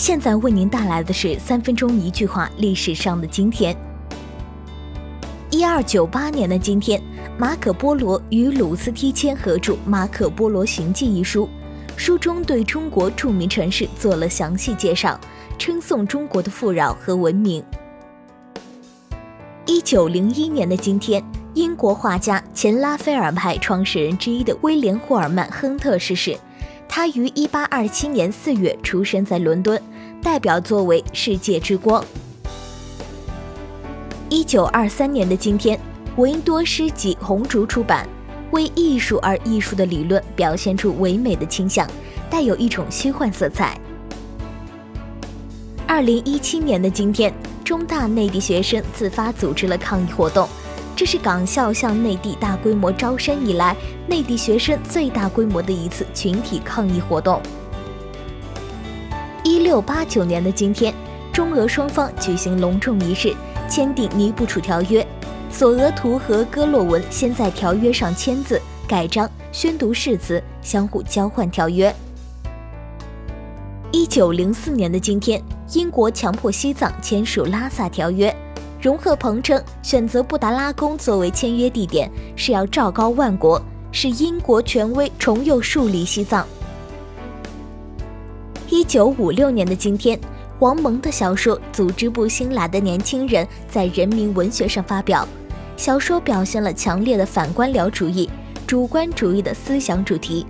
现在为您带来的是三分钟一句话历史上的今天。一二九八年的今天，马可波罗与鲁斯提谦合著《马可波罗行记》一书，书中对中国著名城市做了详细介绍，称颂中国的富饶和文明。一九零一年的今天，英国画家、前拉斐尔派创始人之一的威廉·霍尔曼·亨特逝世。他于一八二七年四月出生在伦敦，代表作为《世界之光》。一九二三年的今天，维多诗集红烛出版，为艺术而艺术的理论表现出唯美的倾向，带有一种虚幻色彩。二零一七年的今天，中大内地学生自发组织了抗议活动。这是港校向内地大规模招生以来，内地学生最大规模的一次群体抗议活动。一六八九年的今天，中俄双方举行隆重仪式，签订《尼布楚条约》，索额图和戈洛文先在条约上签字、盖章、宣读誓词，相互交换条约。一九零四年的今天，英国强迫西藏签署《拉萨条约》。荣赫鹏称，选择布达拉宫作为签约地点是要昭告万国，是英国权威重又树立西藏。一九五六年的今天，王蒙的小说《组织部新来的年轻人》在人民文学上发表。小说表现了强烈的反官僚主义、主观主义的思想主题。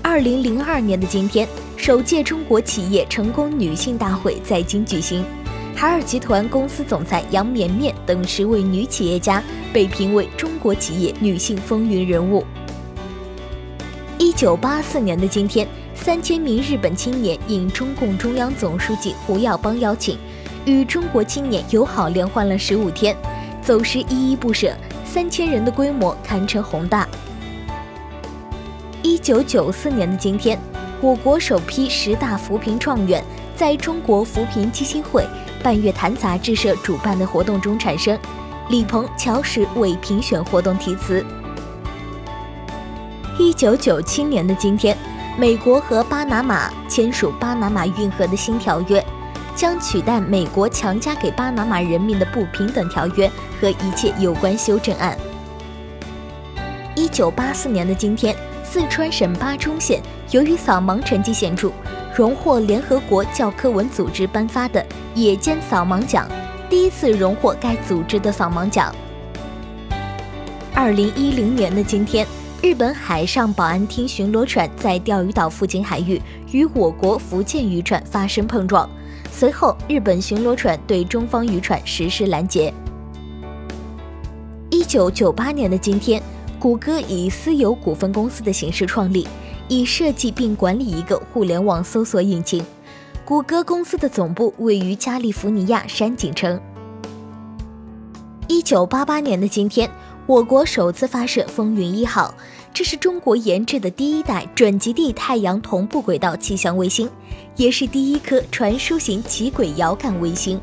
二零零二年的今天，首届中国企业成功女性大会在京举行。海尔集团公司总裁杨绵绵等十位女企业家被评为中国企业女性风云人物。一九八四年的今天，三千名日本青年应中共中央总书记胡耀邦邀请，与中国青年友好联欢了十五天，走时依依不舍，三千人的规模堪称宏大。一九九四年的今天，我国首批十大扶贫状元在中国扶贫基金会。半月谈杂志社主办的活动中产生，李鹏、乔石为评选活动题词。一九九七年的今天，美国和巴拿马签署巴拿马运河的新条约，将取代美国强加给巴拿马人民的不平等条约和一切有关修正案。一九八四年的今天，四川省巴中县由于扫盲成绩显著。荣获联合国教科文组织颁发的野间扫盲奖，第一次荣获该组织的扫盲奖。二零一零年的今天，日本海上保安厅巡逻船在钓鱼岛附近海域与我国福建渔船发生碰撞，随后日本巡逻船对中方渔船实施拦截。一九九八年的今天，谷歌以私有股份公司的形式创立。以设计并管理一个互联网搜索引擎。谷歌公司的总部位于加利福尼亚山景城。一九八八年的今天，我国首次发射风云一号，这是中国研制的第一代准极地太阳同步轨道气象卫星，也是第一颗传输型极轨遥感卫星。